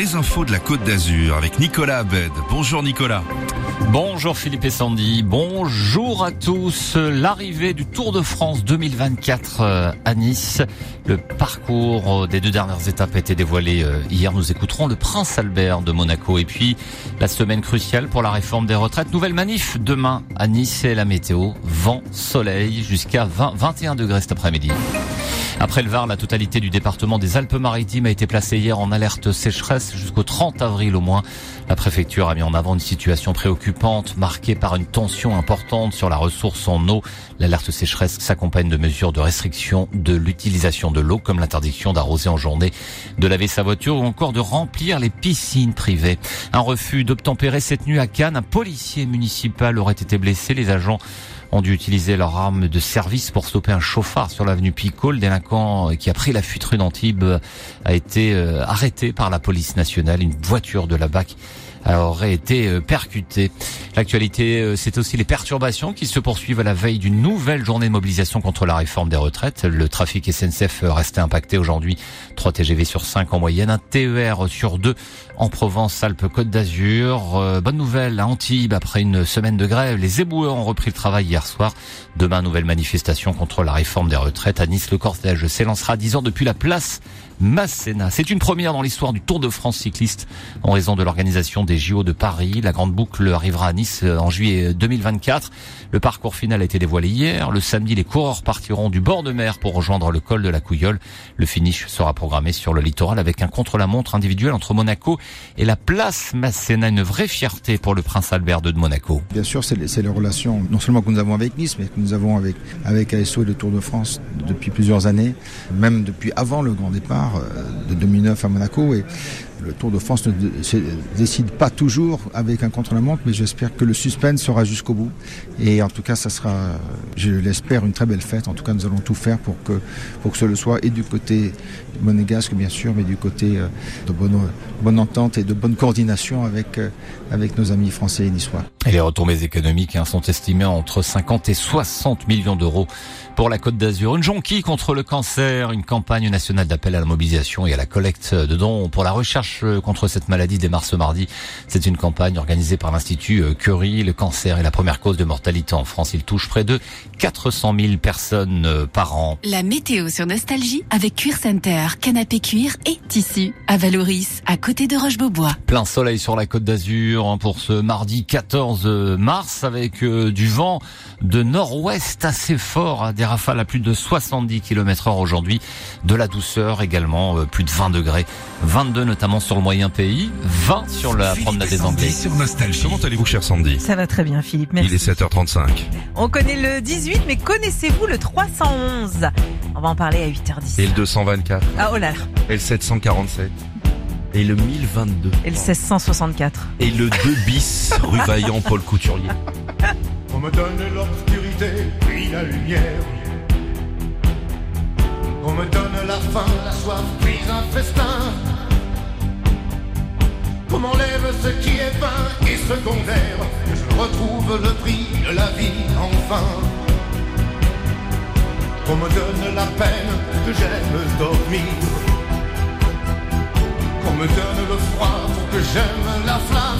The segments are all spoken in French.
les infos de la Côte d'Azur avec Nicolas Abed. Bonjour Nicolas. Bonjour Philippe et Sandy, bonjour à tous. L'arrivée du Tour de France 2024 euh, à Nice. Le parcours euh, des deux dernières étapes a été dévoilé euh, hier. Nous écouterons le Prince Albert de Monaco. Et puis la semaine cruciale pour la réforme des retraites. Nouvelle manif demain à Nice et la météo. Vent, soleil jusqu'à 20, 21 degrés cet après-midi. Après le Var, la totalité du département des Alpes-Maritimes a été placée hier en alerte sécheresse jusqu'au 30 avril au moins. La préfecture a mis en avant une situation préoccupante marquée par une tension importante sur la ressource en eau. L'alerte sécheresse s'accompagne de mesures de restriction de l'utilisation de l'eau comme l'interdiction d'arroser en journée, de laver sa voiture ou encore de remplir les piscines privées. Un refus d'obtempérer cette nuit à Cannes. Un policier municipal aurait été blessé. Les agents ont dû utiliser leur arme de service pour stopper un chauffard sur l'avenue Picot. Le délinquant qui a pris la fuite rue d'Antibes a été euh, arrêté par la police nationale. Une voiture de la BAC aurait été euh, percuté. L'actualité, euh, c'est aussi les perturbations qui se poursuivent à la veille d'une nouvelle journée de mobilisation contre la réforme des retraites. Le trafic SNCF restait impacté aujourd'hui. 3 TGV sur 5 en moyenne, un TER sur 2 en Provence, Alpes, Côte d'Azur. Euh, bonne nouvelle à Antibes, après une semaine de grève, les éboueurs ont repris le travail hier soir. Demain, nouvelle manifestation contre la réforme des retraites. À Nice, le cortège s'élancera 10 ans depuis la place Masséna. C'est une première dans l'histoire du Tour de France cycliste en raison de l'organisation des JO de Paris. La grande boucle arrivera à Nice euh, en juillet 2024. Le parcours final a été dévoilé hier. Le samedi, les coureurs partiront du bord de mer pour rejoindre le col de la Couillole. Le finish sera programmé sur le littoral avec un contre-la-montre individuel entre Monaco et la place Masséna. Une vraie fierté pour le prince Albert de Monaco. Bien sûr, c'est les, relations non seulement que nous avons avec Nice, mais que nous avons avec, avec ASO et le Tour de France depuis plusieurs années, même depuis avant le grand départ は。De 2009 à Monaco. Et le Tour de France ne se décide pas toujours avec un contre-la-montre, mais j'espère que le suspense sera jusqu'au bout. Et en tout cas, ça sera, je l'espère, une très belle fête. En tout cas, nous allons tout faire pour que, pour que ce le soit, et du côté monégasque, bien sûr, mais du côté euh, de bonne, bonne entente et de bonne coordination avec, euh, avec nos amis français et niçois. Et les retombées économiques hein, sont estimées entre 50 et 60 millions d'euros pour la Côte d'Azur. Une jonquille contre le cancer, une campagne nationale d'appel à la mobilisation et à la collecte de dons pour la recherche euh, contre cette maladie démarre ce mardi. C'est une campagne organisée par l'Institut euh, Curie. Le cancer est la première cause de mortalité en France. Il touche près de 400 000 personnes euh, par an. La météo sur Nostalgie avec Cuir Center, canapé cuir et tissu à Valoris, à côté de Roche-Beaubois. Plein soleil sur la côte d'Azur hein, pour ce mardi 14 mars avec du vent de nord-ouest assez fort, hein, des rafales à plus de 70 km heure aujourd'hui, de la douceur également, plus de 20 degrés, 22 notamment sur le moyen pays, 20 sur la promenade des Anglais. Sur Nostalgie. Comment allez-vous, cher Sandy? Ça va très bien, Philippe. Merci. Il est 7h35. On connaît le 18, mais connaissez-vous le 311 On va en parler à 8h10. Et le 224. Ah, oh là. Et le 747. Et le 1022. Et le 1664. Et le 2 bis, rue Vaillant, Paul Couturier. On me donne l'obscurité, puis la lumière. On me donne la faim, la soif, puis un festin. On m'enlève ce qui est vain et secondaire. Je retrouve le prix de la vie enfin. On me donne la peine que j'aime dormir. Qu'on me donne le froid pour que j'aime la flamme.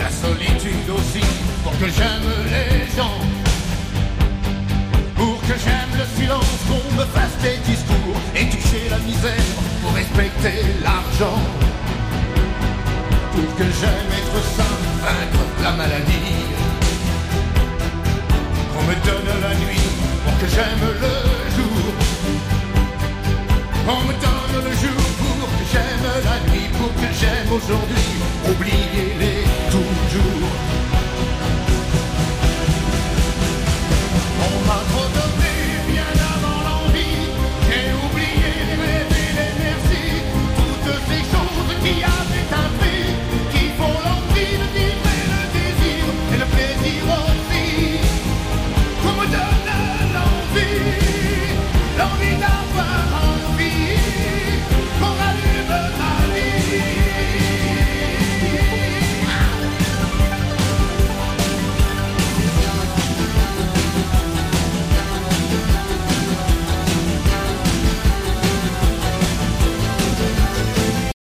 La solitude aussi pour que j'aime les gens. Pour que j'aime le silence, qu'on me fasse